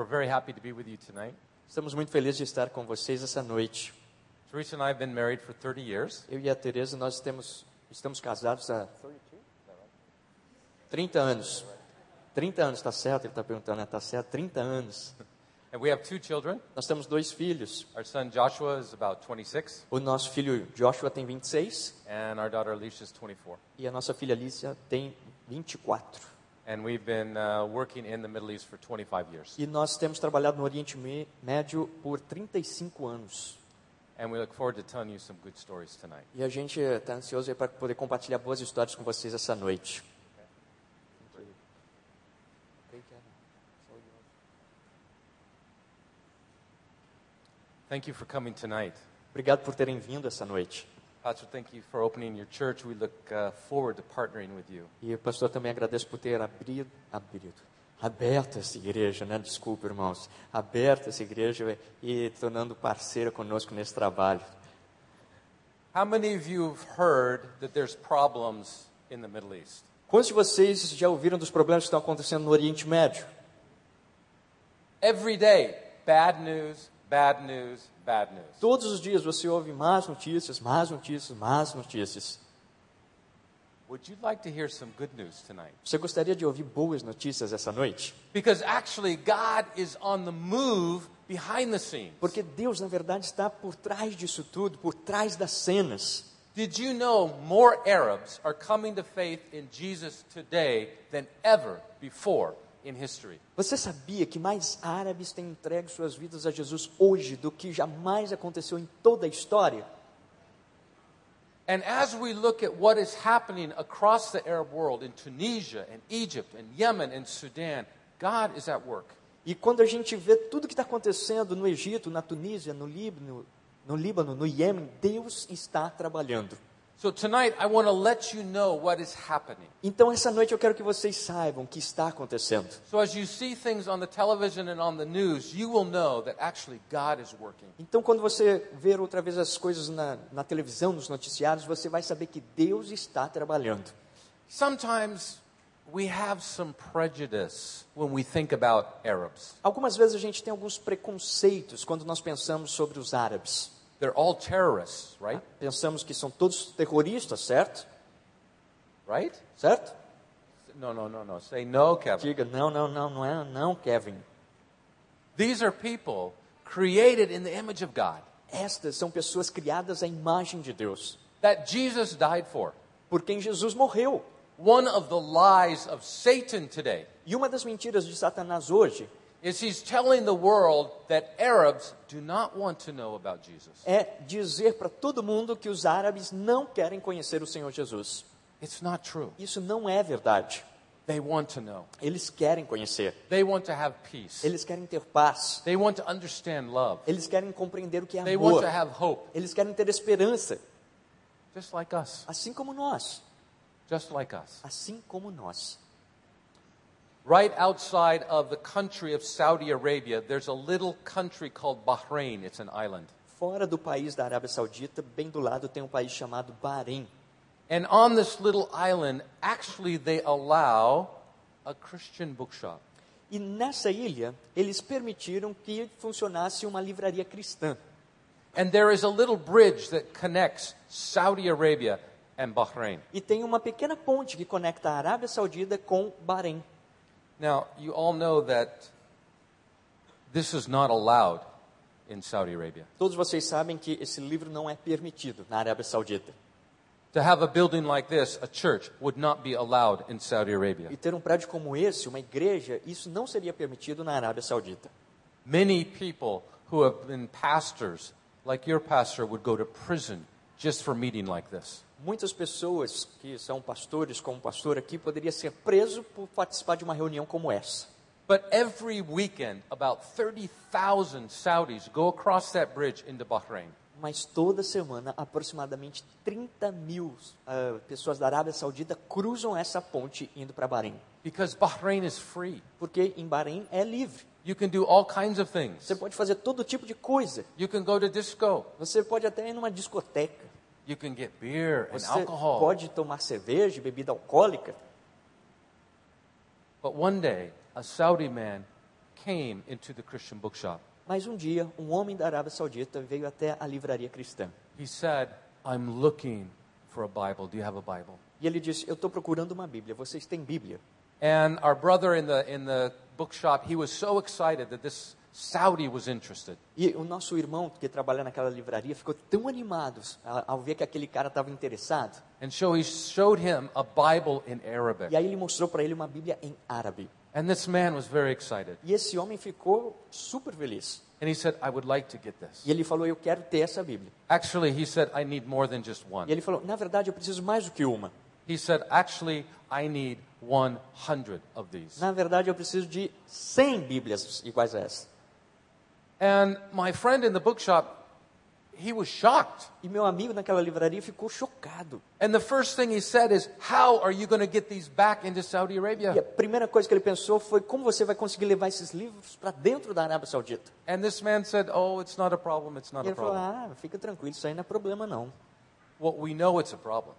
We're very happy to be with you tonight. Estamos muito felizes de estar com vocês essa noite. Teresa and I have been married for 30 years. Eu e a Teresa, nós temos, estamos casados há 30 anos. 30 anos, está certo? Ele está perguntando, né? Está certo? 30 anos. And we have two children. Nós temos dois filhos. Our son Joshua is about 26, O nosso filho Joshua tem 26 and our daughter Alicia is 24. e a nossa filha Alicia tem 24. And we've been uh, working in the Middle East for 25 years. E nós temos trabalhado no Oriente Médio por 35 anos. And we look forward to telling you some good stories tonight. E a gente está ansioso para poder compartilhar boas histórias com vocês essa noite. Thank you for coming tonight. Obrigado por terem vindo essa noite. Pastor, thank you for opening your church. We look uh, forward to partnering with you. E pastor também agradeço por ter abrido, abrido, aberto essa igreja, né? Desculpa, irmãos. Aberto essa igreja e tornando parceira conosco nesse trabalho. How many of you have heard that there's problems in the Middle East? Quantos de vocês já ouviram dos problemas que estão acontecendo no Oriente Médio? Every day, bad news, bad news, bad news. Todos os dias você ouve más notícias, más notícias, más notícias. Would you like to hear some good news tonight? Você gostaria de ouvir boas notícias essa noite? Because actually, God is on the move behind the scenes. Porque Deus, na verdade, está por trás disso tudo, por trás das cenas. Did you know more Arabs are coming to faith in Jesus today than ever before? Você sabia que mais árabes têm entregue suas vidas a Jesus hoje do que jamais aconteceu em toda a história? And as we look at what is happening across the Arab world in Tunisia and Egypt and Yemen and Sudan, God is at work. E quando a gente vê tudo que está acontecendo no Egito, na Tunísia, no Líbano, no Líbano, no Iêmen, Deus está trabalhando. So tonight, I want to let you know what is happening. Então essa noite eu quero que vocês saibam o que está acontecendo. So as you see things on the television and on the news, you will know that actually God is working. Então quando você ver outra vez as coisas na, na televisão, nos noticiários, você vai saber que Deus está trabalhando. Sometimes we have some prejudice when we think about Arabs. Algumas vezes a gente tem alguns preconceitos quando nós pensamos sobre os árabes. They're all terrorists, right? Pensamos que são todos terroristas, certo? Right? Certo? No, no, no, no. Say no, Kevin. Diga, não, não, não, não é, não, Kevin. These are people created in the image of God Estas são pessoas criadas à imagem de Deus, that Jesus died for. por quem Jesus morreu. One of the lies of Satan today E uma das mentiras de Satanás hoje want é dizer para todo mundo que os árabes não querem conhecer o Senhor Jesus. It's not true. Isso não é verdade. They want to know. Eles querem conhecer, They want to have peace. eles querem ter paz, They want to understand love. eles querem compreender o que é They want amor, to have hope, eles querem ter esperança, just like us. assim como nós, Just like us. assim como nós. Right outside of the country of Saudi Arabia, there's a little country called Bahrain. It's an island. Fora do país da Arábia Saudita, bem do lado tem um país chamado Bahrein. And on this little island, actually, they allow a Christian bookshop. E nessa ilha, eles permitiram que funcionasse uma livraria cristã. And there is a little bridge that connects Saudi Arabia and Bahrain. E tem uma pequena ponte que conecta a Arábia Saudita com Bahrein. Now, you all know that this is not allowed in Saudi Arabia. Todos vocês sabem que esse livro não é permitido na Arábia Saudita. To have a building like this, a church, would not be allowed in Saudi Arabia. E ter um prédio como esse, uma igreja, isso não seria permitido na Arábia Saudita. Many people who have been pastors, like your pastor, would go to prison just for meeting like this. Muitas pessoas que são pastores, como pastor aqui, poderia ser preso por participar de uma reunião como essa. But every weekend, about 30,000 Saudis go across that bridge into Bahrain. Mas toda semana, aproximadamente 30 mil ah, pessoas da Arábia Saudita cruzam essa ponte indo para Bahrein. Because Bahrain is free. Porque em Bahrein é livre. You can do all kinds of things. Você pode fazer todo tipo de coisa. You can go to disco. Você pode até ir numa discoteca. You can get beer and Você alcohol. pode tomar cerveja, bebida alcoólica. But one day, a Saudi man came into the Christian bookshop. Mas um dia, um homem da Arábia Saudita veio até a livraria cristã. He said, I'm looking for a Bible. Do you have a Bible? E ele disse: Eu estou procurando uma Bíblia. Vocês têm Bíblia? And our brother in the, in the bookshop, he was so excited that this Saudi was interested. E o nosso irmão que trabalha naquela livraria ficou tão animado ao ver que aquele cara estava interessado. And so he showed him a Bible in Arabic. E aí ele mostrou para ele uma Bíblia em árabe. And this man was very excited. E esse homem ficou super feliz. And he said, I would like to get this. E ele falou: Eu quero ter essa Bíblia. Actually, he said, I need more than just E one. ele falou: Na verdade, eu preciso mais do que uma. He said, Actually, I need 100 of these. Na verdade, eu preciso de 100 Bíblias iguais a essa. And my friend in the bookshop, he was shocked. E meu amigo naquela livraria ficou chocado. And the first thing he said is, How are you going to get these back into Saudi E a Arabia? primeira coisa que ele pensou foi: Como você vai conseguir levar esses livros para dentro da Arábia Saudita? And this man said, Oh, it's not a problem. It's not E a ele falou: problem. Ah, fica tranquilo, isso aí não é problema não. Well, we know it's a problem.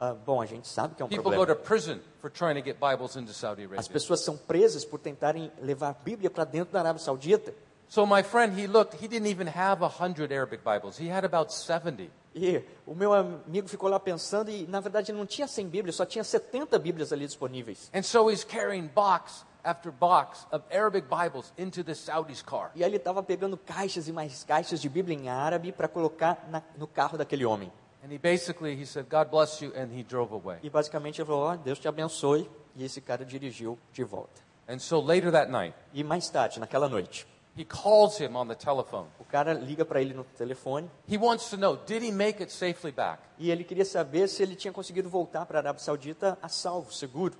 Ah, bom, a gente sabe que é um People go problema. to prison for trying to get Bibles into Saudi As Arabia. pessoas são presas por tentarem levar a Bíblia para dentro da Arábia Saudita. So my friend, he looked, he didn't even have a hundred Arabic Bibles. He had about 70. E o meu amigo ficou lá pensando e, na verdade, ele não tinha 100 Bíblias, só tinha 70 Bíblias ali disponíveis. And so he's carrying box after box of Arabic Bibles into the Saudis' car. E aí ele estava pegando caixas e mais caixas de Bíblia em árabe para colocar na- no carro daquele homem. And he basically, he said, God bless you, and he drove away. E basicamente ele falou: ó, Deus te abençoe. E esse cara dirigiu de volta. And so later that night, E mais tarde, naquela noite, he calls him on the telephone. o cara liga para ele no telefone He wants to know, did he make it safely back? e ele queria saber se ele tinha conseguido voltar para a Arábia Saudita a salvo, seguro.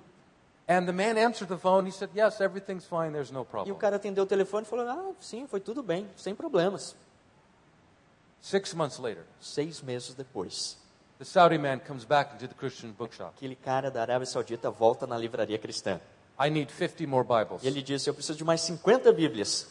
And the man answered the phone. He said, yes, everything's fine. There's no E o problem. cara atendeu o telefone e falou: ah, sim, foi tudo bem, sem problemas. Six months later, Seis meses depois, the Saudi man comes back into the Christian bookshop. aquele cara da Arábia Saudita volta na livraria cristã. I need 50 more Bibles. E ele disse: Eu preciso de mais 50 Bíblias.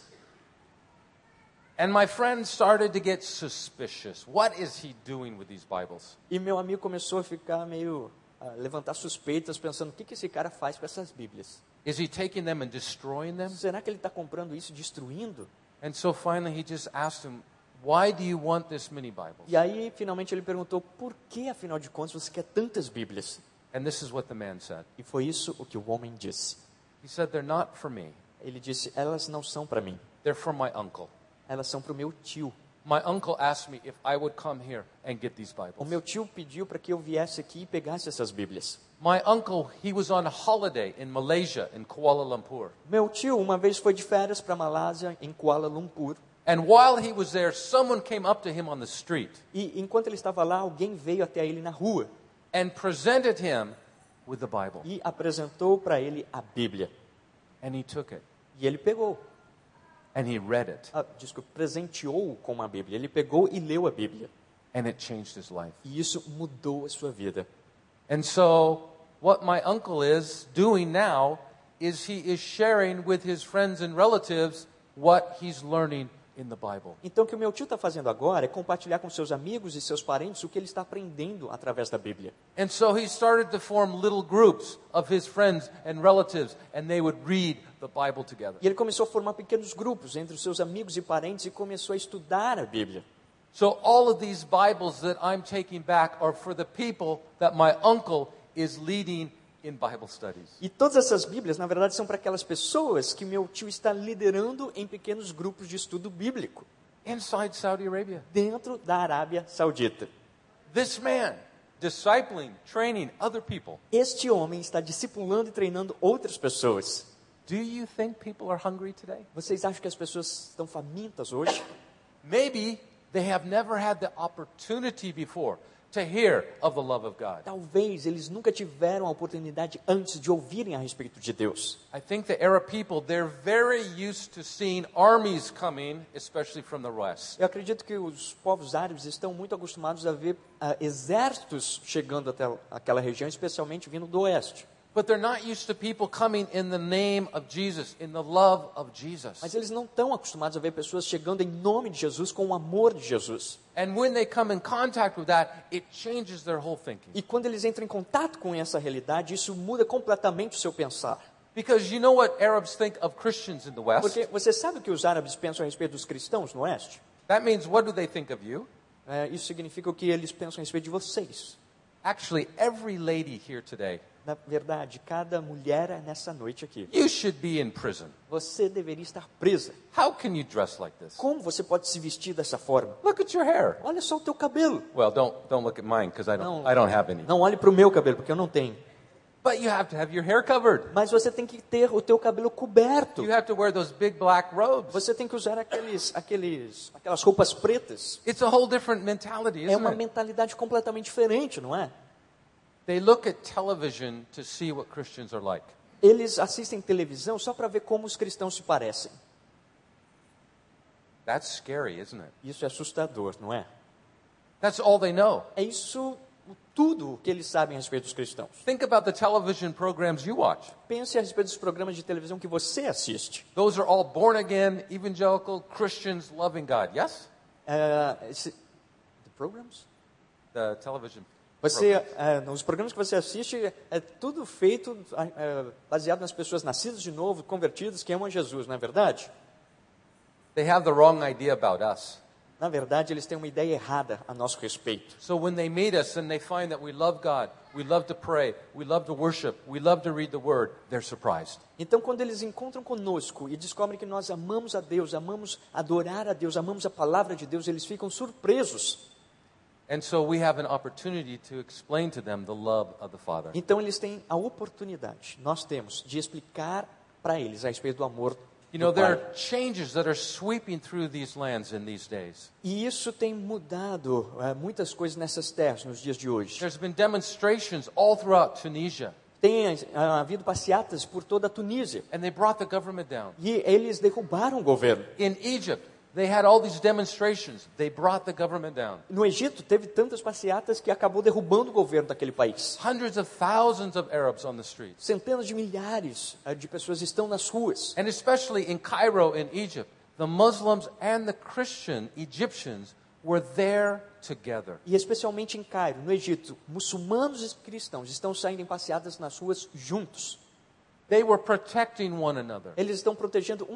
And my friend started to get suspicious. What is he doing with these Bibles? E meu amigo começou a ficar meio. a levantar suspeitas, pensando: o que, que esse cara faz com essas Bíblias? Is he taking them and destroying them? Será que ele está comprando isso e destruindo? And so finally he just asked him, Why do you want this many Bibles? E aí, finalmente, ele perguntou: Por que, afinal de contas, você quer tantas Bíblias? And this is what the man said. E foi isso o que o homem disse. He said, They're not for me, Ele disse: Elas não são para mim, they're for my uncle. Elas são para o meu tio. My uncle asked me if I would come here and get these O Bibles. meu tio pediu para que eu viesse aqui e pegasse essas Bíblias. My uncle, he was on holiday in Malaysia, in Kuala Lumpur. Meu tio uma vez foi de férias para Malásia, em Kuala Lumpur, And while he was there, someone came up to him on the street e enquanto ele estava lá, alguém veio até ele na rua and presented him with the Bible. e apresentou para ele a Bíblia. And he took it E ele pegou, and he read it, ah, desculpa, presenteou com uma Bíblia. Ele pegou e leu a Bíblia. and it changed his life. E isso mudou a sua vida. And so, what my uncle is doing now is he is sharing with his friends and relatives what he's learning in the Bible. Então, o que o meu tio está fazendo agora é compartilhar com seus amigos e seus parentes o que ele está aprendendo através da Bíblia. And so he started to form little groups of his friends and relatives, and they would read the Bible together. E ele começou a formar pequenos grupos entre os seus amigos e parentes e começou a estudar a Bíblia. So all of these Bibles that I'm taking back are for the people that my uncle is leading in Bible studies. E todas essas Bíblias, na verdade, são para aquelas pessoas que meu tio está liderando em pequenos grupos de estudo bíblico, Inside Saudi Arabia. dentro da Arábia Saudita. This man, discipling, training other people. Este homem está discipulando e treinando outras pessoas. Do you think people are hungry today? Vocês acham que as pessoas estão famintas hoje? Maybe they have never had the opportunity before to hear of the love of God. Talvez eles nunca tiveram a oportunidade antes de ouvirem a respeito de Deus. I think the Arab people, they're very used to seeing armies coming, especially from the west. Eu acredito que os povos árabes estão muito acostumados a ver ah, exércitos chegando até aquela região, especialmente vindo do oeste. But they're not used to people coming in the name of Jesus, in the love of Jesus. Mas eles não estão acostumados a ver pessoas chegando em nome de Jesus, com o amor de Jesus. And when they come in contact with that, it changes their whole thinking. E quando eles entram em contato com essa realidade, isso muda completamente o seu pensar. Because you know what Arabs think of Christians in the West? Porque você sabe o que os árabes pensam a respeito dos cristãos no Oeste? That means what do they think of you? É, isso significa o que eles pensam a respeito de vocês. Actually, every lady here today, Na verdade, cada mulher nessa noite aqui, you should be in prison. você deveria estar presa. How can you dress like this? Como você pode se vestir dessa forma? Look at your hair. Olha só o teu cabelo. Well, don't don't look at mine because I don't Não. I don't have any. Não olhe para o meu cabelo, porque eu não tenho. But you have to have your hair covered. Mas você tem que ter o teu cabelo coberto. You have to wear those big black robes. Você tem que usar aqueles, aqueles, aquelas roupas pretas. It's a whole different mentality, É isn't uma it? mentalidade completamente diferente, não é? They look at television to see what Christians are like. Eles assistem televisão só para ver como os cristãos se parecem. That's scary, isn't it? Isso é assustador, não é? That's all they know. É isso tudo o que eles sabem a respeito dos cristãos. Think about the television programs you watch. Pense a respeito dos programas de televisão que você assiste. Those are all born again, evangelical Christians loving God. Yes? Esse, the programs? The television. Você, é, os programas que você assiste é tudo feito é, baseado nas pessoas nascidas de novo, convertidas, que amam Jesus, não é verdade? They have the wrong idea about us. Na verdade, eles têm uma ideia errada a nosso respeito. So when they meet us and they find that we love God, we love to pray, we love to worship, we love to read the Word, they're surprised. Então, quando eles encontram conosco e descobrem que nós amamos a Deus, amamos adorar a Deus, amamos a palavra de Deus, eles ficam surpresos. And so we have an opportunity to explain to them the love of the Father. Então, eles têm a oportunidade, nós temos, de explicar para eles a respeito do amor You know, there are changes that are sweeping through these lands in these days. E isso tem mudado eh, muitas coisas nessas terras nos dias de hoje. There's been demonstrations all throughout Tunisia, Tem ah, havido passeatas por toda a Tunísia. and they brought the government down. E eles derrubaram o governo. In Egypt, they had all these demonstrations. They brought the government down. No Egito, teve tantas passeatas que acabou derrubando o governo daquele país. Hundreds of thousands of Arabs on the streets. Centenas de milhares ah, de pessoas estão nas ruas. And especially in Cairo, in Egypt, the Muslims and the Christian Egyptians were there together. E especialmente em Cairo, no Egito, muçulmanos e cristãos estão saindo em passeatas nas ruas juntos. They were protecting one another. Eles estão protegendo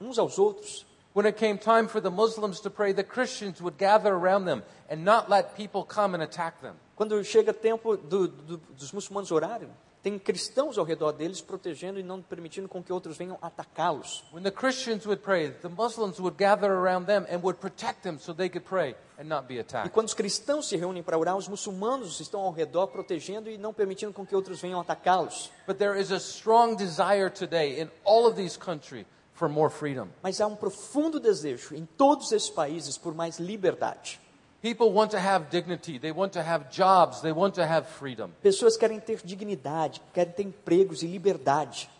uns aos outros. When it came time for the Muslims to pray, the Christians would gather around them and not let people come and attack them. Quando chega tempo do- do- dos muçulmanos orarem, tem cristãos ao redor deles protegendo e não permitindo com que outros venham atacá-los. When the Christians would pray, the Muslims would gather around them and would protect them so they could pray and not be E attacked. quando os cristãos se reúnem para orar, os muçulmanos estão ao redor protegendo e não permitindo com que outros venham atacá-los. But there is a strong desire today in all of these countries for more freedom. Mas há um profundo desejo em todos esses países por mais liberdade. People want to have dignity, they want to have jobs, they want to have freedom. Pessoas querem ter dignidade, querem ter empregos e liberdade.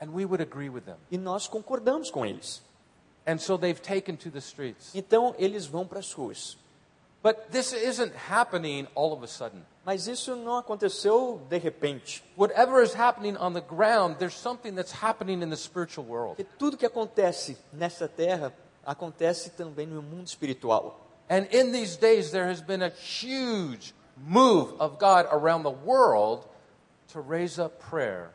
And we would agree with them. E nós concordamos com eles. And so they've taken to the streets. Então eles vão para as ruas. But this isn't happening all of a sudden. Mas isso não aconteceu de repente. Whatever is happening on the ground, there's something that's happening in the spiritual world. Porque tudo que acontece nessa terra acontece também no mundo espiritual. And in these days, there has been a huge move of God around the world to raise up prayer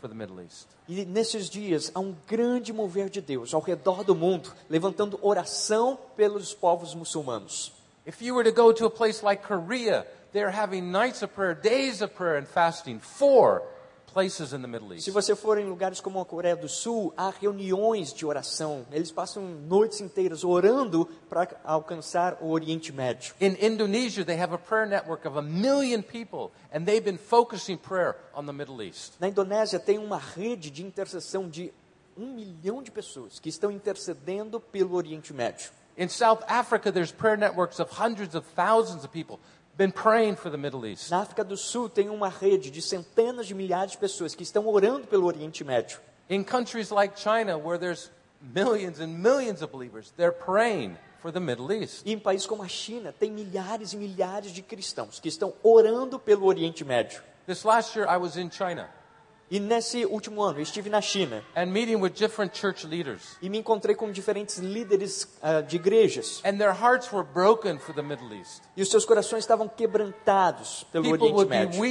for the Middle East. E nesses dias há um grande mover de Deus ao redor do mundo, levantando oração pelos povos muçulmanos. If you were to go to a place like Korea, they're having nights of prayer, days of prayer, and fasting. Four places in the Middle East. Se você for em lugares como a Coreia do Sul, há reuniões de oração. Eles passam noites inteiras orando para alcançar o Oriente Médio. In Indonesia, they have a prayer network of a million people, and they've been focusing prayer on the Middle East. Na Indonésia tem uma rede de intercessão de um milhão de pessoas que estão intercedendo pelo Oriente Médio. In South Africa, there's prayer networks of hundreds of thousands of people been praying for the Middle East. Na África do Sul tem uma rede de centenas de milhares de pessoas que estão orando pelo Oriente Médio. In countries like China, where there's millions and millions of believers, they're praying for the Middle East. E em países como a China tem milhares e milhares de cristãos que estão orando pelo Oriente Médio. This last year, I was in China. E nesse último ano, estive na China and meeting with different church leaders. e me encontrei com diferentes líderes ah, de igrejas. And their hearts were broken for the Middle East. E os seus corações estavam quebrantados pelo People Oriente Médio.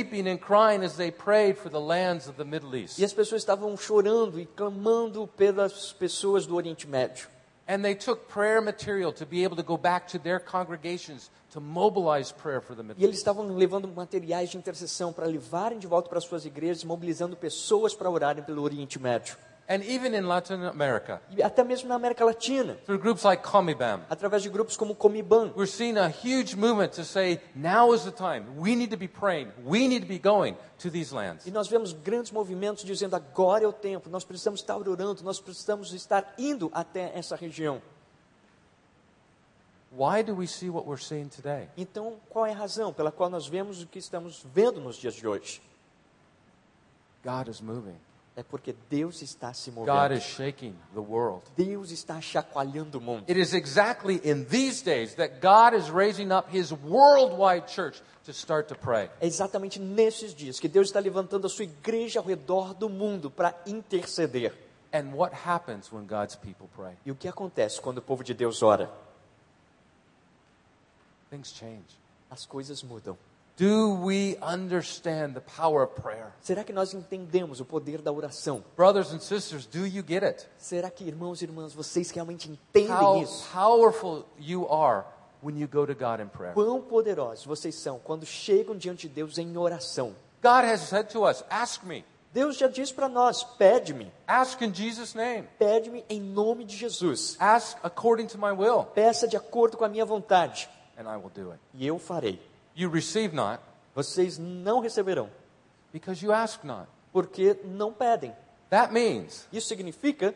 E as pessoas estavam chorando e clamando pelas pessoas do Oriente Médio. And they took prayer material to be able to go back to their congregations to mobilize prayer for the E Middle eles estavam levando materiais de intercessão para levarem de volta para suas igrejas, mobilizando pessoas para orarem pelo Oriente Médio. And even in Latin America, E até mesmo na América Latina, through groups like Comibam, através de grupos como Comiban. we're seeing a huge movement to say, now is the time. We need to be praying. We need to be going to these lands. E nós vemos grandes movimentos dizendo agora é o tempo, nós precisamos estar orando, nós precisamos estar indo até essa região. Why do we see what we're seeing today? Então, qual é a razão pela qual nós vemos o que estamos vendo nos dias de hoje? God is moving. É porque Deus está se God movendo. is shaking the world. Deus está chacoalhando o mundo. It is exactly in these days that God is raising up his worldwide church to start to pray. É exatamente nesses dias que Deus está levantando a sua igreja ao redor do mundo para interceder. And what happens when God's people pray? E o que acontece quando o povo de Deus ora? Things change. As coisas mudam. Do we understand the power of prayer? Será que nós entendemos o poder da oração? Brothers and sisters, do you get it? Será que, irmãos e irmãs, vocês realmente entendem How isso? powerful you are when you go to God in prayer. Quão poderosos vocês são quando chegam diante de Deus em oração. God has said to us, Ask me. Deus já diz para nós: pede-me, Ask in Jesus' name. pede-me em nome de Jesus. Ask according to my will, Peça de acordo com a minha vontade, and I will do it. e eu farei. You receive not Vocês não receberão, because you ask not. porque não pedem. That means Isso significa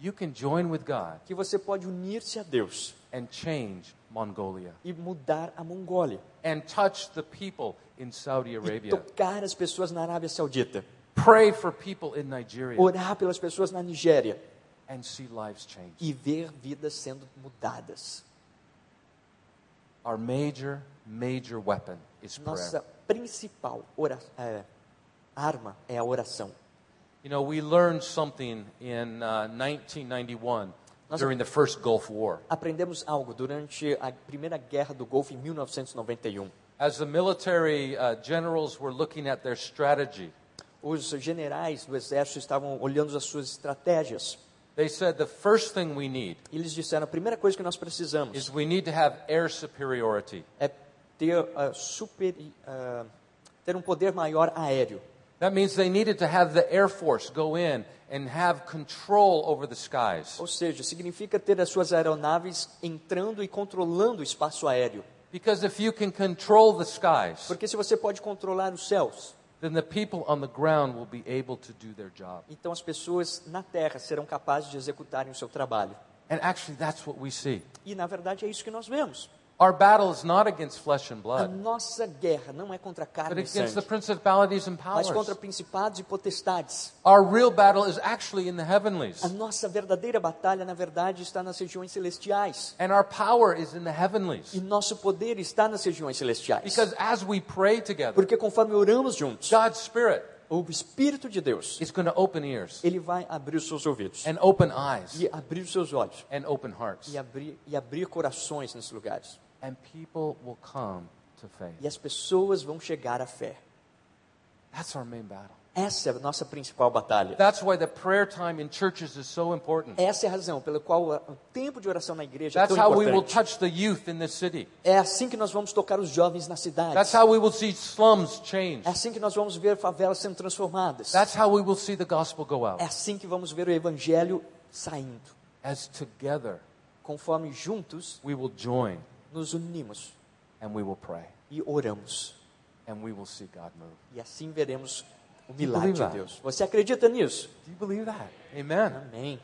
you can join with God que você pode unir-se a Deus and change Mongolia e mudar a Mongólia and touch the people in Saudi e Arabia. tocar as pessoas na Arábia Saudita, Pray for people in Nigeria orar pelas pessoas na Nigéria and see lives change. e ver vidas sendo mudadas. Our major, major weapon is prayer. Nossa principal é, arma é a oração. You know, we learned something in uh, 1991 during the first Gulf War. Aprendemos algo durante a Primeira Guerra do Golfo em 1991. As the military uh, generals were looking at their strategy, Os generais do exército estavam olhando as suas estratégias. They said the first thing we need eles disseram: a primeira coisa que nós precisamos is we need to have air superiority. é ter, ah, super, ah, ter um poder maior aéreo. That means they needed to have the Air Force go in and have control over the skies. Ou seja, significa ter as suas aeronaves entrando e controlando o espaço aéreo. Because if you can control the skies, Porque se você pode controlar os céus, then the people on the ground will be able to do their job. então as pessoas na terra serão capazes de executarem o seu trabalho. And actually, that's what we see. E na verdade é isso que nós vemos. Our battle is not against flesh and A blood, nossa guerra não é contra but carne e against the sangue, principalities and mas contra principados e potestades. Our real battle is actually in the heavenlies, A nossa verdadeira batalha, na verdade, está nas regiões celestiais. and our power is in the E heavenlies. nosso poder está nas regiões celestiais. Because as we pray together, Porque conforme oramos juntos, God's Spirit o Espírito de Deus, is going to open ears ele vai abrir os seus ouvidos, and open eyes e abrir os seus olhos, and open hearts, e abrir, e abrir corações nesses lugares. And people will come to faith. E as pessoas vão chegar à fé. That's our main battle. Essa é a nossa principal batalha. That's why the prayer time in churches is so important. Essa é a razão pela qual o tempo de oração na igreja é That's tão how we will importante. touch the youth in this city. É assim que nós vamos tocar os jovens na cidade. That's how we will see slums change. É assim que nós vamos ver favelas sendo transformadas. That's how we will see the gospel go out. É assim que vamos ver o evangelho saindo. As together Conforme juntos we will join nos unimos and we will pray e oramos. and we will see God move. E assim veremos o milagre de? Deus. Você acredita nisso? Do you believe that? Amen. Amém.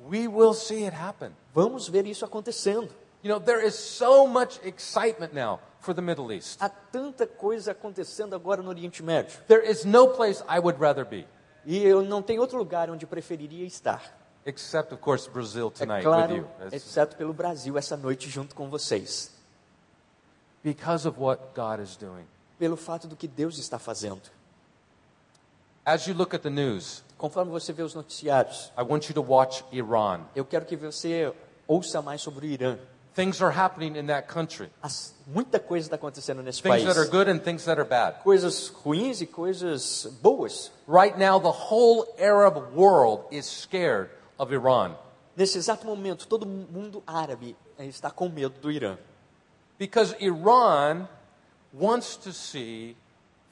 We will see it happen. Vamos ver isso acontecendo. You know, there is so much excitement now for the Middle East. Há tanta coisa acontecendo agora no Oriente Médio. There is no place I would rather be, E eu não tenho outro lugar onde preferiria estar. Except, of course, Brazil É tonight with claro, you. That's exceto pelo Brasil essa noite junto com vocês. because of what God is doing. Pelo fato do que Deus está fazendo. As you look at the news, Conforme você vê os noticiários, I want you to watch Iran. eu quero que você ouça mais sobre o Irã. Things are happening in that country. As- muita coisa está acontecendo nesse Things país. that are good and things that are bad. Coisas ruins e coisas boas. Right now, the whole Arab world is scared of Iran Nesse exato momento, todo mundo árabe eh, está com medo do Irã. because Iran wants to see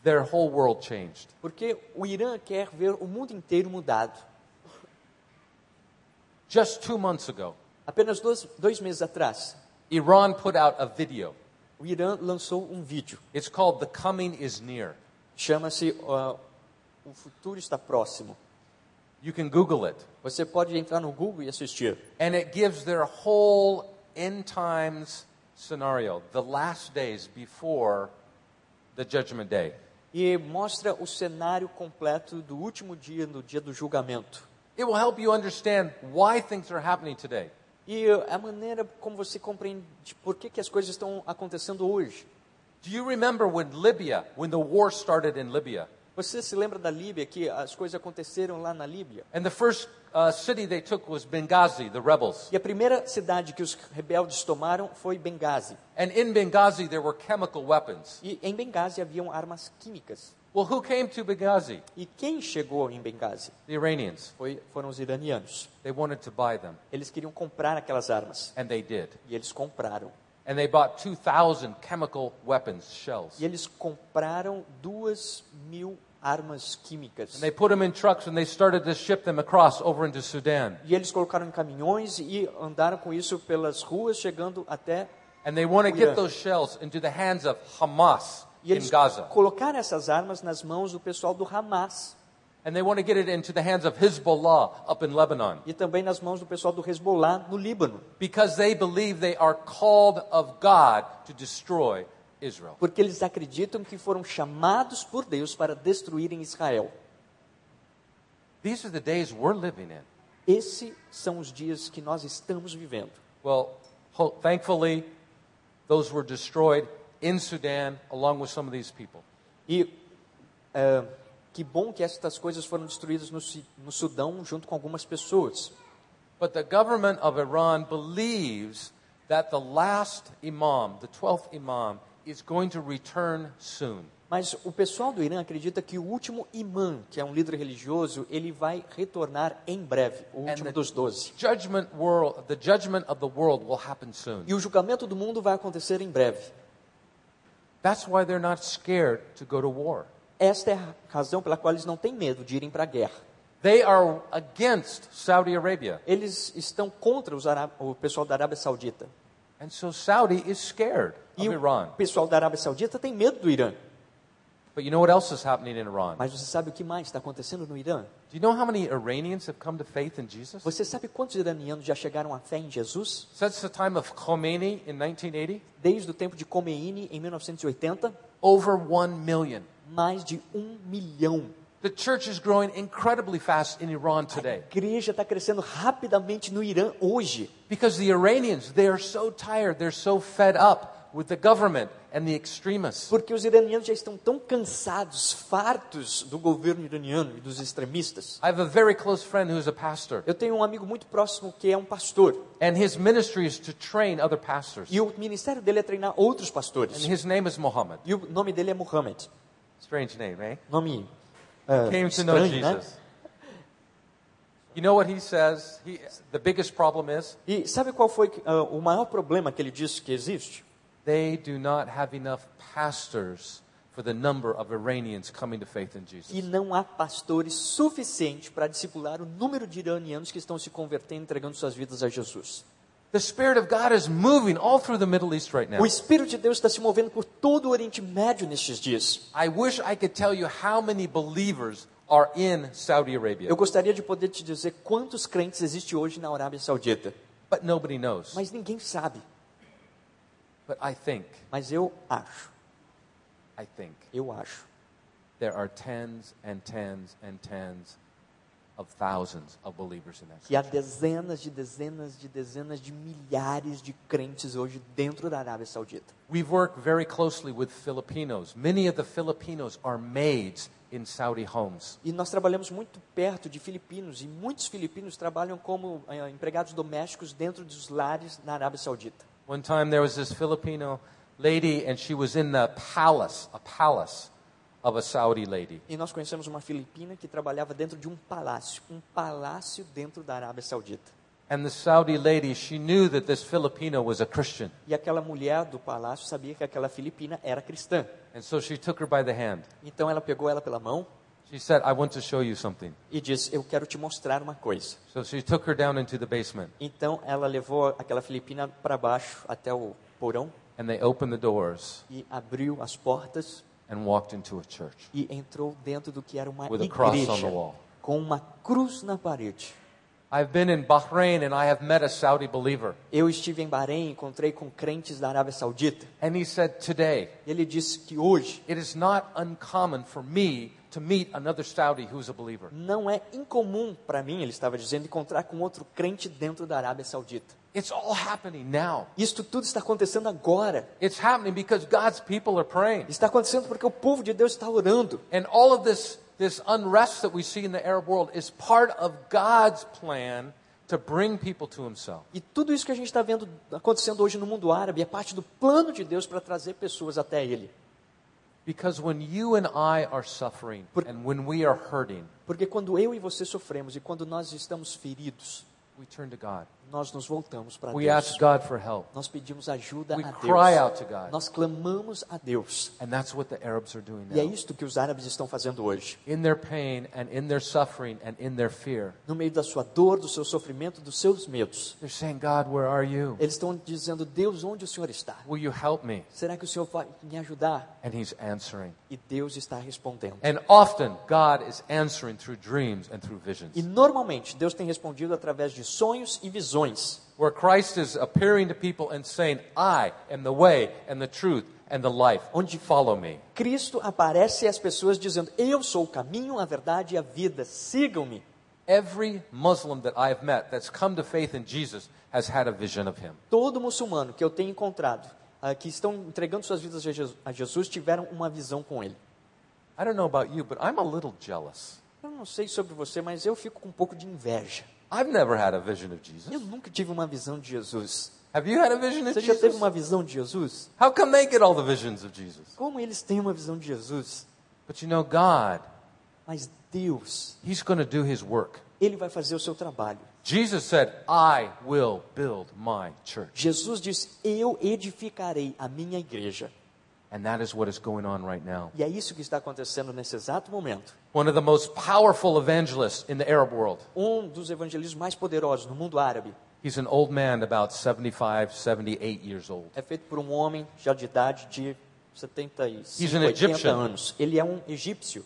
their whole world changed. Porque o Irã quer ver o mundo inteiro mudado. Just two months ago, Apenas dois, dois meses atrás, Iran put out a video. o Irã lançou um vídeo. It's called The Coming is Near. Chama-se ah, O Futuro Está Próximo. You can Google it. Você pode entrar no Google e assistir. And it gives their whole end times scenario, the last days before the judgment day. E mostra o cenário completo do último dia, do dia do julgamento. It will help you understand why things are happening today. E a maneira como você compreende por que, que as coisas estão acontecendo hoje. Do you remember when Libya, when the war started in Libya? Você se lembra da Líbia, que as coisas aconteceram lá na Líbia? And the first uh, city they took was Benghazi, the rebels. E a primeira cidade que os rebeldes tomaram foi Benghazi. And in Benghazi, there were chemical weapons. E em Benghazi haviam armas químicas. Well, who came to Benghazi? E quem chegou em Benghazi? The Iranians. Foi, foram os iranianos. They wanted to buy them, Eles queriam comprar aquelas armas. and they did. E eles compraram. And they bought 2,000 chemical weapons, shells. E eles compraram duas mil armas químicas. And they put them in trucks and they started to ship them across over into Sudan. E eles colocaram em caminhões e andaram com isso pelas ruas, chegando até. And they want to get those shells into the hands of Hamas E in eles Gaza. colocaram essas armas nas mãos do pessoal do Hamas. And they want to get it into the hands of Hezbollah up in Lebanon. E também nas mãos do pessoal do Hezbollah no Líbano. Because they believe they are called of God to destroy Israel. Porque eles acreditam que foram chamados por Deus para destruírem Israel. These are the days we're living in. Esses são os dias que nós estamos vivendo. Well, thankfully, those were destroyed in Sudan along with some of these people. E é, que bom que estas coisas foram destruídas no, no Sudão junto com algumas pessoas. But the government of Iran believes that the last imam, the 12th imam, is going to return soon. Mas o pessoal do Irã acredita que o último imã, que é um líder religioso, ele vai retornar em breve, o último dos doze. judgment world, the judgment of the world will happen soon. E o julgamento do mundo vai acontecer em breve. That's why they're not scared to go to war. Esta é a razão pela qual eles não têm medo de irem para a guerra. They are against Saudi Arabia. Eles estão contra os o pessoal da Arábia Saudita. And so Saudi is scared E o Iran. pessoal da Arábia Saudita tem medo do Irã. But you know what else is happening in Iran? Mas você sabe o que mais está acontecendo no Irã? Do you know how many Iranians have come to faith in Jesus? Você sabe quantos iranianos já chegaram à fé em Jesus? Since the time of Khomeini in 1980, Desde o tempo de Khomeini, em 1980, over 1 million. mais de um milhão. The church is growing incredibly fast in Iran A today igreja está crescendo rapidamente no Irã hoje. because the Iranians, they are so tired, they're so fed up with the government and the extremists. Porque os iranianos já estão tão cansados, fartos do governo iraniano e dos extremistas. I have a very close friend who's a pastor, Eu tenho um amigo muito próximo que é um pastor. and his ministry is to train other pastors. E o ministério dele é treinar outros And pastores. his name is Muhammad. E o nome dele é Muhammad. Strange name, eh? Nome ah, Came to know estranho, né? Jesus. You know what he says? He, the biggest problem is E sabe qual foi ah, o maior problema que ele disse que existe? They do not have enough pastors for the number of Iranians coming to faith in Jesus. E não há pastores suficientes para discipular o número de iranianos que estão se convertendo, entregando suas vidas a Jesus. The Spirit of God is moving all through the Middle East right now. O Espírito de Deus está se movendo por todo o Oriente Médio nestes dias. I wish I could tell you how many believers are in Saudi Arabia, Eu gostaria de poder te dizer quantos crentes existem hoje na Arábia Saudita, but nobody knows. mas ninguém sabe. But I think, Mas eu acho, I think eu acho there are tens and tens and tens of thousands of believers in that. que há dezenas de dezenas de dezenas de milhares de crentes hoje dentro da Arábia Saudita. We've worked very closely with Filipinos. Many of the Filipinos are maids in Saudi homes. E nós trabalhamos muito perto de filipinos e muitos filipinos trabalham como eh, empregados domésticos dentro dos lares na Arábia Saudita. One time there was this Filipino lady, and she was in the palace, a palace of a Saudi lady. E nós conhecemos uma filipina que trabalhava dentro de um palácio, um palácio dentro da Arábia Saudita. And the Saudi lady, she knew that this Filipino was a Christian. E aquela mulher do palácio sabia que aquela filipina era cristã. And so she took her by the hand. Então ela pegou ela pela mão She said, I want to show you something. e disse: Eu quero te mostrar uma coisa. So she took her down into the basement, Então ela levou aquela filipina para baixo até o porão and they opened the doors e abriu as portas and walked into a church e entrou dentro do que era uma with a cross on igreja the wall. com uma cruz na parede. I've been in Bahrain and I have met a Saudi believer. Eu estive em Bahrein, encontrei com crentes da Arábia Saudita. And he said, Today, Ele disse que hoje it is not uncommon for me to meet another Saudi who's a believer. não é incomum para mim, ele estava dizendo, encontrar com outro crente dentro da Arábia Saudita. It's all happening now. Isto tudo está acontecendo agora. It's happening because God's people are praying. Está acontecendo porque o povo de Deus está orando. And all of this, this unrest that we see in the Arab world is part of God's plan to bring people to Himself. E tudo isso que a gente está vendo acontecendo hoje no mundo árabe é parte do plano de Deus para trazer pessoas até Ele. Because when you and I are suffering and when we are hurting, Porque quando eu e você sofremos e quando nós estamos feridos, we turn to God. Nós nos voltamos para We Deus. ask God for help. Nós pedimos ajuda We a cry Deus. out to God. Nós clamamos a Deus. And that's what the Arabs are doing E é now. isto que os árabes estão fazendo hoje. In their pain and in their suffering and in their fear, No meio da sua dor, do seu sofrimento, dos seus medos. they're saying, God, where are you? Eles estão dizendo: Deus, onde o Senhor está? Will you help me? Será que o Senhor vai me ajudar? And He's answering. E Deus está respondendo. And often, God is answering through dreams and through visions. E normalmente Deus tem respondido através de sonhos e visões, Where Christ is appearing to people and saying, I am the way and the truth and the life. Onde- Follow me. Cristo aparece às pessoas dizendo: Eu sou o caminho, a verdade e a vida. Sigam-me. Every Muslim that I have met that's come to faith in Jesus has had a vision of Him. Todo muçulmano que eu tenho encontrado, ah, que estão entregando suas vidas a Jesus, a Jesus, tiveram uma visão com Ele. I don't know about you, but I'm a little jealous. Eu não sei sobre você, mas eu fico com um pouco de inveja. I've never had a vision of Jesus. Eu nunca tive uma visão de Jesus. Have you had a vision of Você já teve Jesus? uma visão de Jesus? How come they get all the visions of Jesus? Como eles têm uma visão de Jesus? But you know, God, Mas Deus, He's going to do His work. Ele vai fazer o seu trabalho. Jesus said, I will build my church. Jesus disse: Eu edificarei a minha igreja. And that is what is going on right now. E é isso que está acontecendo nesse exato momento. One of the most powerful evangelists in the Arab world. Um dos evangelistas mais poderosos no mundo árabe He's an old man, about 75, 78 years old. é feito por um homem já de idade de 75, He's an 80 Egyptian. anos. Ele é um egípcio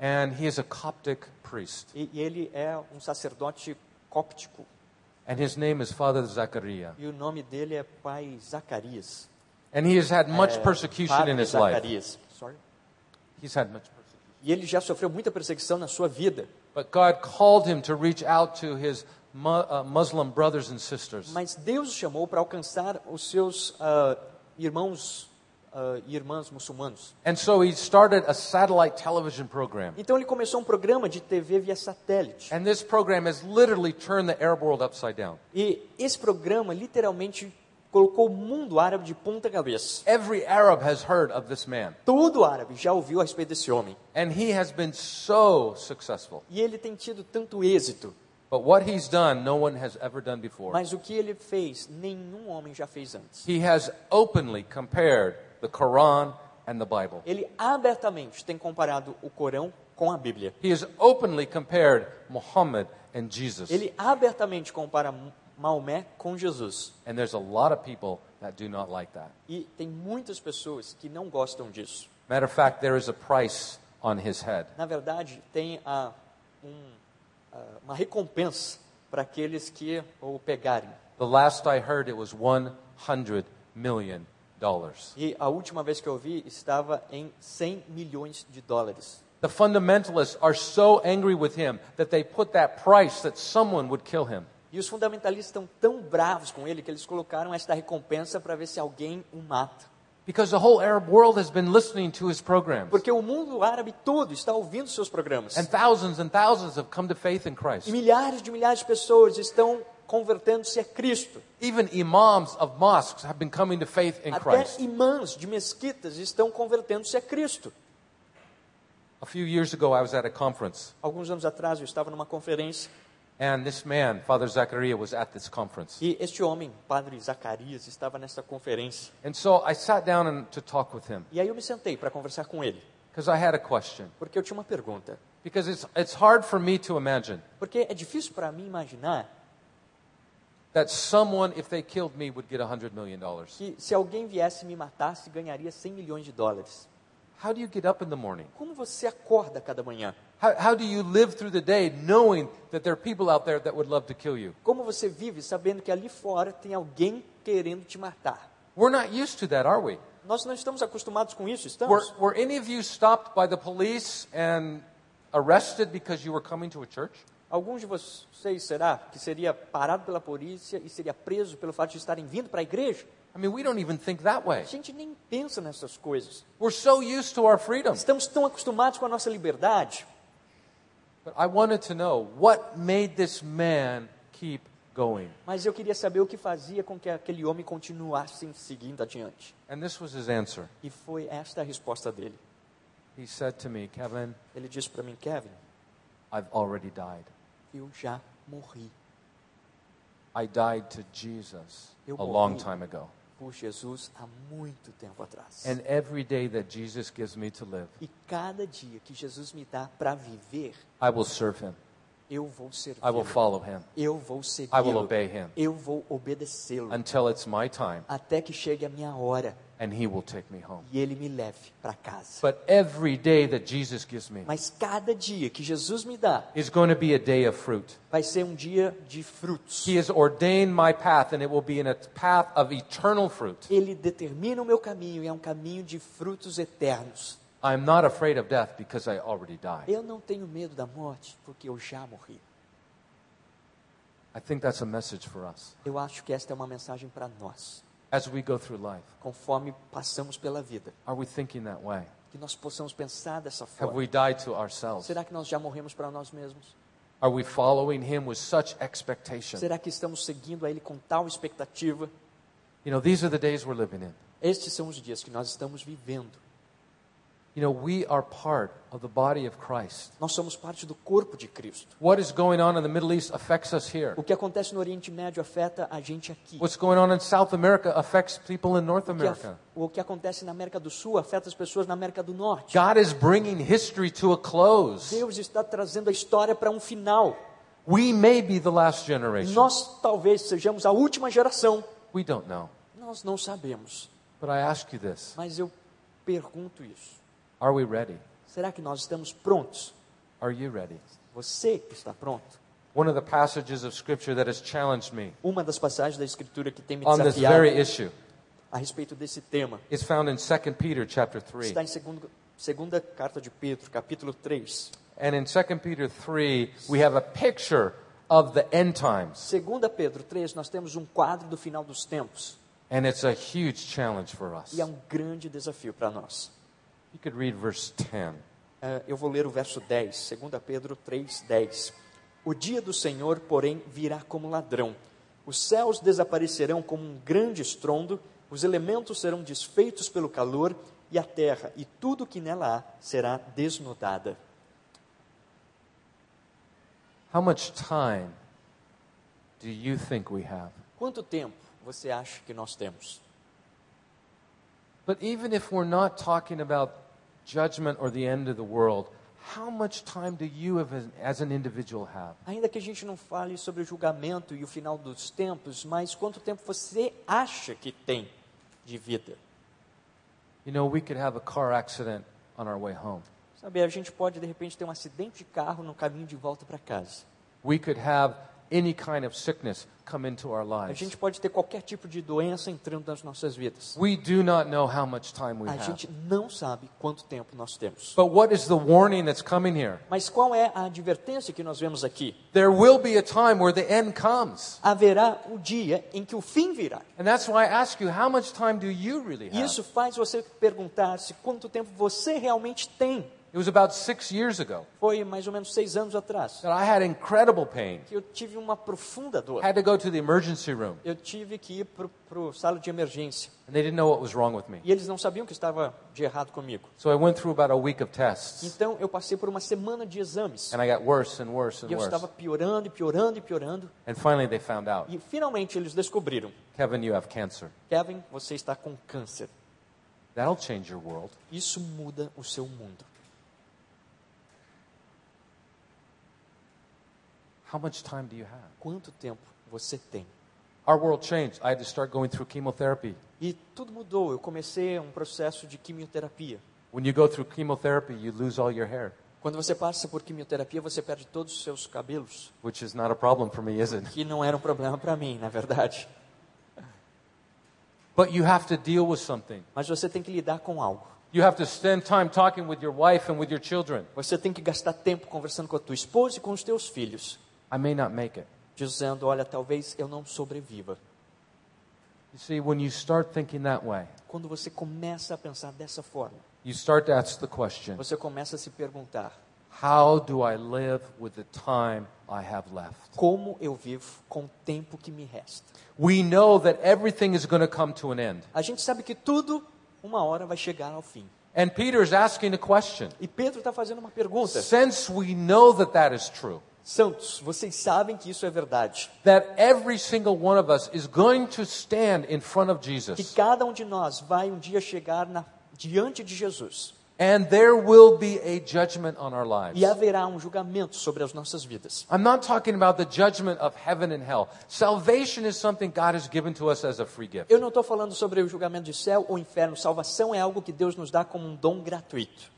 And he is a Coptic priest. e, e ele é um sacerdote cóptico. And his name is Father Zachariah. E o nome dele é Pai Zacarias. And he has had much É, persecution Padre in his life. Zacarias. Sorry. He's had much persecution. E ele já sofreu muita perseguição na sua vida. But God called him to reach out to his uh, Muslim brothers and sisters. Mas Deus o chamou para alcançar os seus ah, irmãos e irmãs muçulmanos. And so he started a satellite television program. Então ele começou um programa de TV via satélite. And this program has literally turned the Arab world upside down. E esse programa literalmente colocou o mundo árabe de ponta cabeça. Every Arab has heard of this man. Todo árabe já ouviu a respeito desse homem. And he has been so successful. E ele tem tido tanto êxito. But what he's done, no one has ever done before. Mas o que ele fez, nenhum homem já fez antes. He has openly compared the Quran and the Bible. Ele abertamente tem comparado o Corão com a Bíblia. He has openly compared Muhammad and Jesus. Ele abertamente compara Maomé com Jesus. And there's a lot of people that do not like that. E tem muitas pessoas que não gostam disso. Matter of fact, there is a price on his head. Na verdade, tem a, um, a, uma recompensa para aqueles que o pegarem. The last I heard, it was 100 million dollars. E a última vez que eu vi estava em 100 milhões de dólares. The fundamentalists are so angry with him that they put that price that someone would kill him. E os fundamentalistas estão tão bravos com ele que eles colocaram esta recompensa para ver se alguém o mata. Because the whole Arab world has been listening to his programs. Porque o mundo árabe todo está ouvindo seus programas. And thousands and thousands have come to faith in Christ. E milhares de milhares de pessoas estão convertendo-se a Cristo. Even imams of mosques have been coming to faith in Até Christ. imãs de mesquitas estão convertendo-se a Cristo. A few years ago, I was at a conference, Alguns anos atrás eu estava numa conferência and this man, Father Zachariah, was at this conference. e este homem, Padre Zacarias, estava nessa conferência. And so I sat down and, to talk with him E aí eu me sentei para conversar com ele, because I had a question. porque eu tinha uma pergunta. Because it's, it's hard for me to imagine Porque é difícil para mim imaginar that someone, if they killed me, would get $100 million. que se alguém viesse e me matasse, ganharia 100 milhões de dólares. How do you get up in the morning? Como você acorda cada manhã? How, how do you live through the day knowing that there are people out there that would love to kill you? Como você vive sabendo que ali fora tem alguém querendo te matar? We're not used to that, are we? Nós não estamos acostumados com isso, Were, estamos? were any of you stopped by the police and arrested because you were coming to a church? Alguns de vocês, será, que seria parado pela polícia e seria preso pelo fato de estarem vindo para a igreja? I mean, we don't even think that way. A gente nem pensa nessas coisas. We're so used to our freedom. Estamos tão acostumados com a nossa liberdade. But I wanted to know what made this man keep going. Mas eu queria saber o que fazia com que aquele homem continuasse seguindo adiante. And this was his answer. E foi esta a resposta dele. He said to me, Kevin, Ele disse para mim, Kevin, I've already died. eu já morri I died to Jesus Eu a long morri. time ago. Por Jesus há muito tempo atrás. And every day that Jesus gives me to live, E cada dia que Jesus me dá para viver, I will serve him. eu vou servir. I will follow him Eu vou I will segui-lo. obey him. Eu vou obedecê-lo. until it's my time Até que chegue a minha hora and he will take me home. e ele me leve para casa. But every day that Jesus gives me Mas cada dia que Jesus me dá is going to be a day of fruit. vai ser um dia de frutos. He has ordained my path and it will be in a path of eternal fruit. Ele determina o meu caminho e é um caminho de frutos eternos. I'm not afraid of death because I already died. Eu não tenho medo da morte porque eu já morri. I think that's a message for us Eu acho que esta é uma mensagem para nós, as we go through life. conforme passamos pela vida, Are we thinking that way? que nós possamos pensar dessa Have forma. we died to ourselves? Será que nós já morremos para nós mesmos? Are we following him with such expectation? Será que estamos seguindo a Ele com tal expectativa? You know, these are the days we're living in. Estes são os dias que nós estamos vivendo. You know, we are part of the body of Christ. Nós somos parte do corpo de Cristo. What is going on in the Middle East affects us here. O que acontece no Oriente Médio afeta a gente aqui. What's going on in South America affects people in North O que, America. o que acontece na América do Sul afeta as pessoas na América do Norte. God is bringing history to a close. Deus está trazendo a história para um final. We may be the last generation. Nós talvez sejamos a última geração. We don't know. Nós não sabemos. But I ask you this Mas eu pergunto isso. Are we ready? Será que nós estamos prontos? Are you ready? Você está pronto? One of the passages of Scripture that has challenged me Uma das passagens da Escritura que tem me on this desafiado very issue a respeito desse tema is found in 2 Peter chapter 3. está em segundo, segunda carta de Pedro, capítulo 3. And in 2 Peter 3, we have a picture of the end times. Segunda Pedro 3, nós temos um quadro do final dos tempos. And it's a huge challenge for us. E é um grande desafio para nós. You could read verse 10. Eh, eu vou ler o verso 10, 2 Pedro 3, 10. O dia do Senhor, porém, virá como ladrão. Os céus desaparecerão como um grande estrondo, os elementos serão desfeitos pelo calor, e a terra e tudo que nela há será desnudada. How much time do you think we have? Quanto tempo você acha que nós temos? But even if we're not talking about judgment or the end of the world, how much time do you have as, as an individual have? Ainda que a gente não fale sobre o julgamento e o final dos tempos, mas quanto tempo você acha que tem de vida? You know, we could have a car accident on our way home. Sabe, a gente pode de repente ter um acidente de carro no caminho de volta para casa. We could have any kind of sickness come into our A lives. gente pode ter qualquer tipo de doença entrando nas nossas vidas. We do not know how much time we A have. gente não sabe quanto tempo nós temos. But what is the warning that's coming here? Mas qual é a advertência que nós vemos aqui? There will be a time where the end comes. Haverá o dia em que o fim virá. And that's why I ask you, how much time do you really have? Isso faz você perguntar-se quanto tempo você realmente tem. It was about six years ago Foi mais ou menos seis anos atrás that I had incredible pain. que eu tive uma profunda dor. Had to go to the emergency room, Eu tive que ir para a sala de emergência. and they didn't know what was wrong with me. E eles não sabiam o que estava de errado comigo. So I went through about a week of tests, Então eu passei por uma semana de exames. and I got worse and worse and E eu worse. estava piorando e piorando e piorando. And finally, they found out, E finalmente eles descobriram: Kevin, you have cancer. Kevin, você está com câncer. That'll change your world. Isso muda o seu mundo. How much time do you have? Quanto tempo você tem? Our world changed. I had to start going through chemotherapy. E tudo mudou. Eu comecei um processo de quimioterapia. When you go through chemotherapy, you lose all your hair, Quando você passa por quimioterapia, você perde todos os seus cabelos, which is not a problem for me, is it? que não era um problema para mim, na verdade. But you have to deal with something. Mas você tem que lidar com algo. You have to spend time talking with your wife and with your children. Você tem que gastar tempo conversando com a tua esposa e com os teus filhos, I may not make it. dizendo: Olha, talvez eu não sobreviva. You see, when you start thinking that way, Quando você começa a pensar dessa forma, you start to ask the question você começa a se perguntar: how do I live with the time I have left? Como eu vivo com o tempo que me resta? We know that everything is going to come to an end. A gente sabe que tudo, uma hora, vai chegar ao fim. And Peter is asking a question. E Pedro está fazendo uma pergunta. Since we know that that is true, Santos, vocês sabem que isso é verdade. that every single one of us is going to stand in front of Que Jesus, cada um de nós vai um dia chegar na, diante de Jesus. and there will be a judgment on our lives. E haverá um julgamento sobre as nossas vidas. I'm not talking about the judgment of heaven and hell. Salvation is something God has given to us as a free gift. Eu não estou falando sobre o julgamento de céu ou inferno. Salvação é algo que Deus nos dá como um dom gratuito.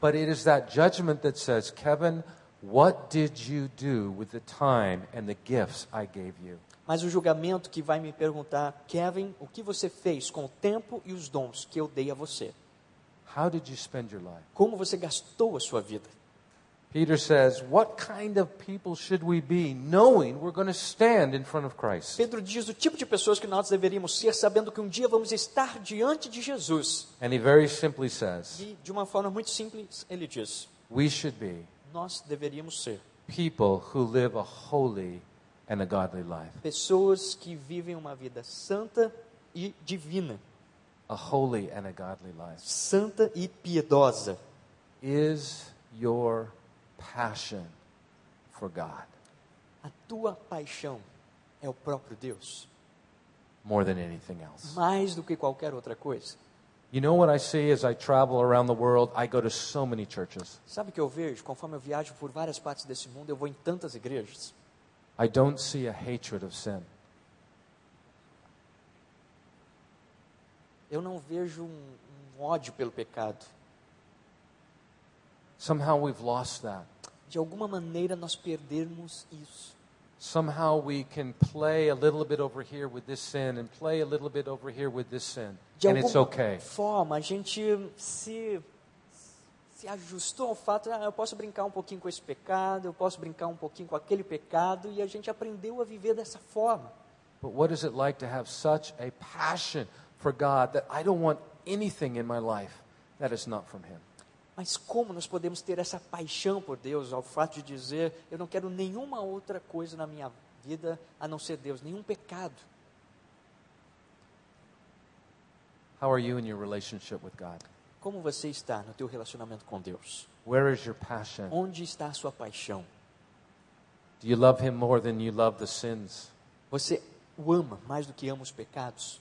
But it is that judgment that says, Kevin, what did you do with the time and the gifts I gave you? Mas o julgamento que vai me perguntar, Kevin, o que você fez com o tempo e os dons que eu dei a você? How did you spend your life? Como você gastou a sua vida? Peter says, What kind of people should we be, knowing we're going to stand in front of Christ? Pedro diz o tipo de pessoas que nós deveríamos ser, sabendo que um dia vamos estar diante de Jesus. And he very simply says, E de uma forma muito simples, ele diz: We should be nós deveríamos ser people who live a holy and a godly life. pessoas que vivem uma vida santa e divina, A holy and a godly life. santa e piedosa. Is your passion for God A tua paixão é o próprio Deus, more than anything else? mais do que qualquer outra coisa. You know what I see as I travel around the world? I go to so many churches. Sabe o que eu vejo? Conforme eu viajo por várias partes desse mundo, eu vou em tantas igrejas. I don't see a hatred of sin. Eu não vejo um, um ódio pelo pecado. Somehow we've lost that. De alguma maneira nós perdermos isso. Somehow we can play a little bit over here with this sin and play a little bit over here with this sin. De And it's okay. forma, a gente se, se ajustou ao fato, ah, eu posso brincar um pouquinho com esse pecado, eu posso brincar um pouquinho com aquele pecado, e a gente aprendeu a viver dessa forma. But what is it like to have such a passion for God that I don't want anything in my life that is not from Him? Mas como nós podemos ter essa paixão por Deus, ao fato de dizer, eu não quero nenhuma outra coisa na minha vida a não ser Deus, nenhum pecado. How are you in your relationship with God? Como você está no teu relacionamento com Deus? Where is your passion? Onde está a sua paixão? Do you love Him more than you love the sins? Você o ama mais do que ama os pecados?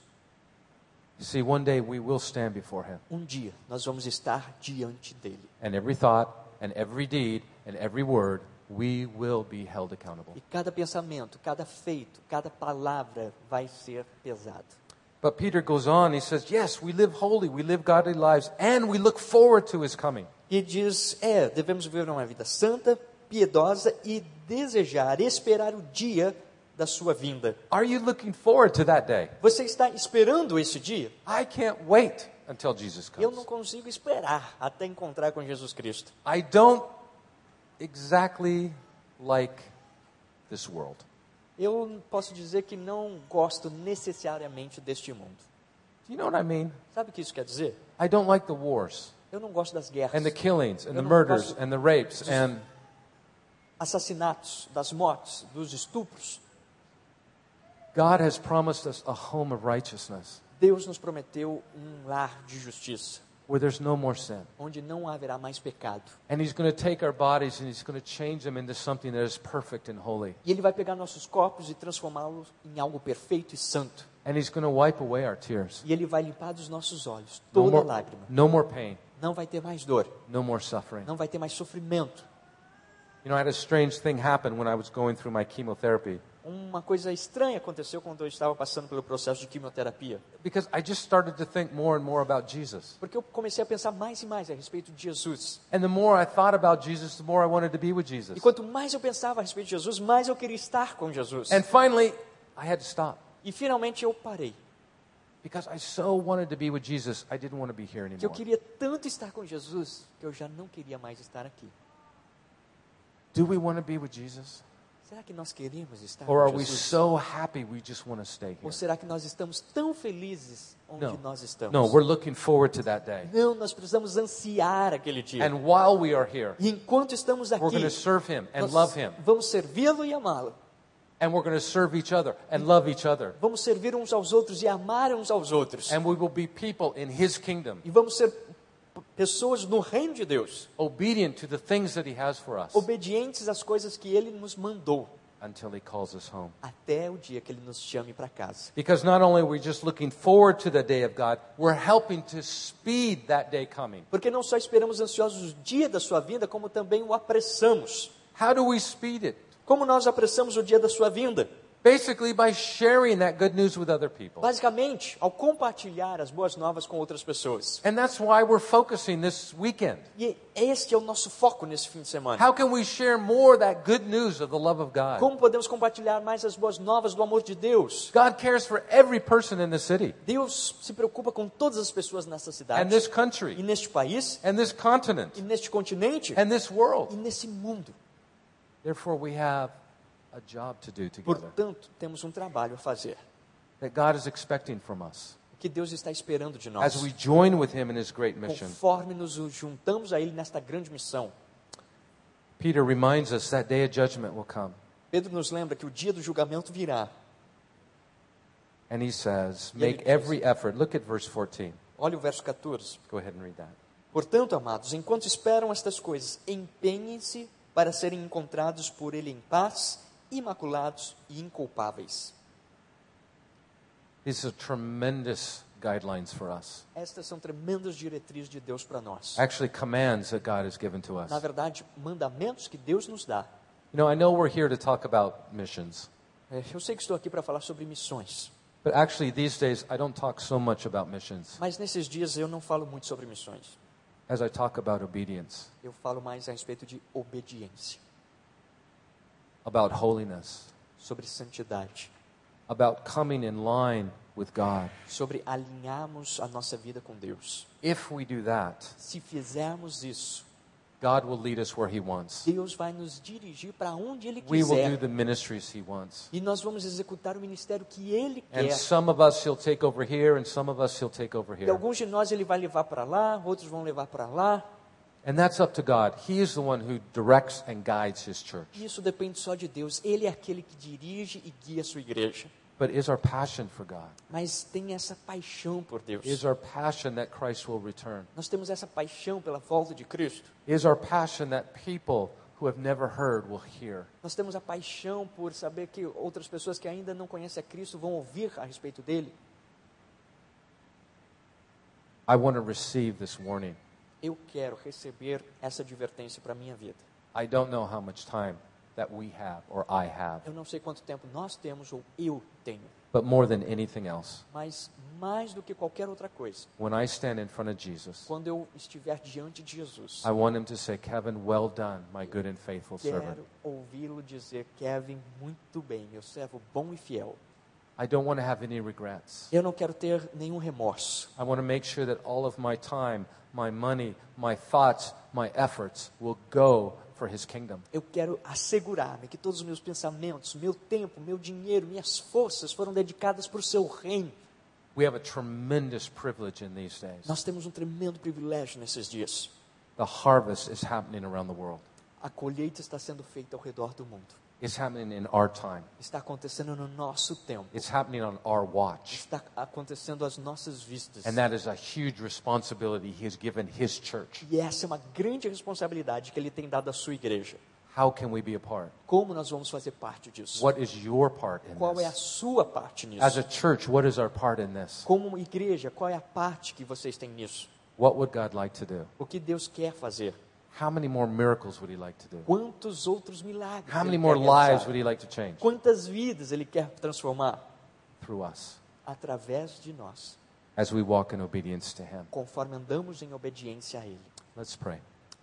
See, one day we will stand before Him, Um dia nós vamos estar diante dele. and every thought, and every deed, and every word, we will be held accountable. E cada pensamento, cada feito, cada palavra vai ser pesado. But Peter goes on, he says, Yes, we live holy, we live godly lives, and we look forward to His coming. E diz: é, devemos viver uma vida santa, piedosa e desejar, esperar o dia da sua vinda. Are you looking forward to that day? Você está esperando esse dia? I can't wait until Jesus Eu comes. não consigo esperar até encontrar com Jesus Cristo. I don't exactly like this world. Eu posso dizer que não gosto necessariamente deste mundo. Do you know what I mean? Sabe o que isso quer dizer? I don't like the wars Eu não gosto das guerras, and the killings and Eu the murders and the rapes and assassinatos, das mortes, dos estupros. God has promised us a home of righteousness Deus nos prometeu um lar de justiça, where there's no more sin. onde não haverá mais pecado. And He's going to take our bodies and He's going to change them into something that is perfect and holy. E Ele vai pegar nossos corpos e transformá-los em algo perfeito e santo. And He's going to wipe away our tears. E Ele vai limpar dos nossos olhos No toda more, lágrima. no more pain, Não vai ter mais dor, no more suffering. não vai ter mais sofrimento. You know, I had a strange thing happen when I was going through my chemotherapy Uma coisa estranha aconteceu quando eu estava passando pelo processo de quimioterapia. because I just started to think more and more about Jesus. Porque eu comecei a pensar mais e mais a respeito de Jesus. And the more I thought about Jesus, the more I wanted to be with Jesus. E quanto mais eu pensava a respeito de Jesus, mais eu queria estar com Jesus. And finally, I had to stop E finalmente eu parei. because I so wanted to be with Jesus, I didn't want to be here Que eu anymore. queria tanto estar com Jesus que eu já não queria mais estar aqui. Do we want to be with Jesus? Será que nós queremos estar Or are we so happy we just want to stay here? Ou será que nós estamos tão felizes onde No. nós estamos? No, we're looking forward to that day. Não, nós precisamos ansiar aquele dia. And while we are here, E enquanto estamos we're aqui, going to serve Him and nós love Him. vamos servi-lo e amá-lo. And we're going to serve each other and love each other. Vamos servir uns aos outros e amar uns aos outros. And we will be people in His kingdom, E vamos ser pessoas no reino de Deus, obedient to the things that He has for us obedientes às coisas que Ele nos mandou, until He calls us home. até o dia que Ele nos chame para casa. Because not only are we just looking forward to the day of God, we're helping to speed that day coming. Porque não só esperamos ansiosos o dia da sua vinda, como também o apressamos. How do we speed it? Como nós apressamos o dia da sua vinda? Basically, by sharing that good news with other people. Basicamente, ao compartilhar as boas novas com outras pessoas. And that's why we're focusing this weekend. E este é o nosso foco nesse fim de semana. How can we share more that good news of the love of God? Como podemos compartilhar mais as boas novas do amor de Deus? God cares for every person in the city Deus se preocupa com todas as pessoas nessa and cidade, this e country neste país, and this continent e neste continente, and this e world. nesse mundo. Therefore, we have Portanto, temos um trabalho a fazer. that God is expecting from us O que Deus está esperando de as nós. we join with Him in His great mission. Conforme nos juntamos a Ele nesta grande missão. Peter reminds us that day of judgment will come. Pedro nos lembra que o dia do julgamento virá. And he says, make diz- every effort. Look at verse 14. Olha o verso 14. Go ahead and read that. Portanto, amados, enquanto esperam estas coisas, empenhem-se para serem encontrados por Ele em paz, imaculados e inculpáveis. These are tremendous guidelines for us. Estas são tremendas diretrizes de Deus para nós. Actually, commands that God has given to us. Na verdade, mandamentos que Deus nos dá. You know, I know we're here to talk about missions, É, Eu sei que estou aqui para falar sobre missões, but actually, these days, I don't talk so much about missions mas nesses dias eu não falo muito sobre missões. as I talk about obedience, Eu falo mais a respeito de obediência, about holiness, sobre santidade, about coming in line with God. sobre alinharmos a nossa vida com Deus. If we do that, Se fizermos isso, God will lead us where He wants. Deus vai nos dirigir para onde Ele We will do quiser. the ministries He wants. E nós vamos executar o ministério que Ele And quer. some of us He'll take over here, and some of us He'll take over E here. alguns de nós Ele vai levar para lá, outros vão levar para lá. And that's up to God. He is the one who directs and guides His church. Isso depende só de Deus. Ele é aquele que dirige e guia a sua igreja. But is our passion for God? Mas tem essa paixão por Deus. Is our passion that Christ will return? Nós temos essa paixão pela volta de Cristo. Is our passion that people who have never heard will hear? Nós temos a paixão por saber que outras pessoas que ainda não conhecem a Cristo vão ouvir a respeito dele. I want to receive this warning. Eu quero receber essa advertência para minha vida. I don't know how much time that we have or I have, Eu não sei quanto tempo nós temos ou eu tenho, but more than anything else, mas mais do que qualquer outra coisa, when I stand in front of Jesus, quando eu estiver diante de Jesus, I want him to say, Kevin, well done, my good and faithful servant. quero ouvi-lo dizer, Kevin, muito bem, meu servo bom e fiel. I don't want to have any regrets. Eu não quero ter nenhum remorso. I want to make sure that all of my time, my money, my thoughts, my efforts will go for his kingdom. Eu quero assegurar-me que todos os meus pensamentos, meu tempo, meu dinheiro, minhas forças foram dedicadas para o seu reino. We have a tremendous privilege in these days. Nós temos um tremendo privilégio nesses dias. The harvest is happening around the world. A colheita está sendo feita ao redor do mundo. It's happening in our time. Está acontecendo no nosso tempo. It's happening on our watch. Está acontecendo às nossas vistas. And that is a huge responsibility he has given his church. E essa é uma grande responsabilidade que ele tem dado à sua igreja. How can we be a part? Como nós vamos fazer parte disso? What is your part in Qual é a this? sua parte As a nisso? church, what is our part in this? Como igreja, qual é a parte que vocês têm nisso? What would God like to do? O que Deus quer fazer? How many more miracles would he like to do? Quantos outros milagres? How many ele more quer lives would he like to change? Quantas vidas ele quer transformar? Through us, Através de nós, as we walk in obedience to him. conforme andamos em obediência a Ele. Let's pray.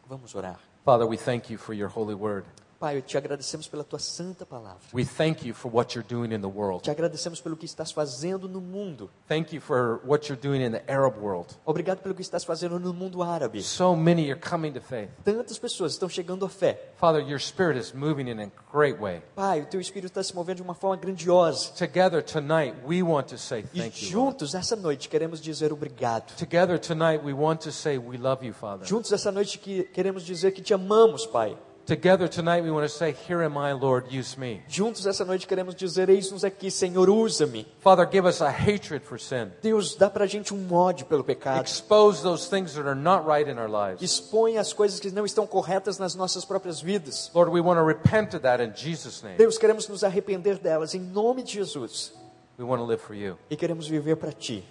Vamos orar. Father, we thank you for your holy word. Pai, te agradecemos pela tua santa palavra. We thank you for what you're doing in the world. Te agradecemos pelo que estás fazendo no mundo. Thank you for what you're doing in the Arab world. Obrigado pelo que estás fazendo no mundo árabe. So many are coming to faith. Tantas pessoas estão chegando à fé. Father, your spirit is moving in a great way. Pai, o teu espírito está se movendo de uma forma grandiosa. Together tonight, we want to say E thank you. Lord. juntos, essa noite, queremos dizer obrigado. Together tonight, we want to say we love you, Father. Juntos, essa noite, que queremos dizer que te amamos, Pai. Together tonight, we want to say, Here am I, Lord, use me. Juntos, essa noite, queremos dizer: Eis-nos aqui, Senhor, usa-me. Father, give us a hatred for sin. Deus, dá pra gente um ódio pelo pecado. Expose those things that are not right in our lives. Expõe as coisas que não estão corretas nas nossas próprias vidas. Lord, we want to repent of that in Jesus' name. Deus, queremos nos arrepender delas em nome de Jesus. We want to live for you. E queremos viver para Ti,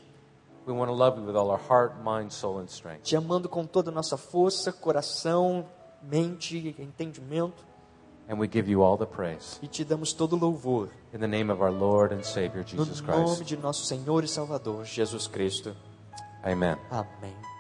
We want to love you with all our heart, mind, soul, and strength. te amando com toda a nossa força, coração, mente, entendimento. And we give you all the praise. E te damos todo louvor. In the name of our Lord and Savior, No Jesus nome Christ. de nosso Senhor e Salvador, Jesus Cristo. Amen. Amém.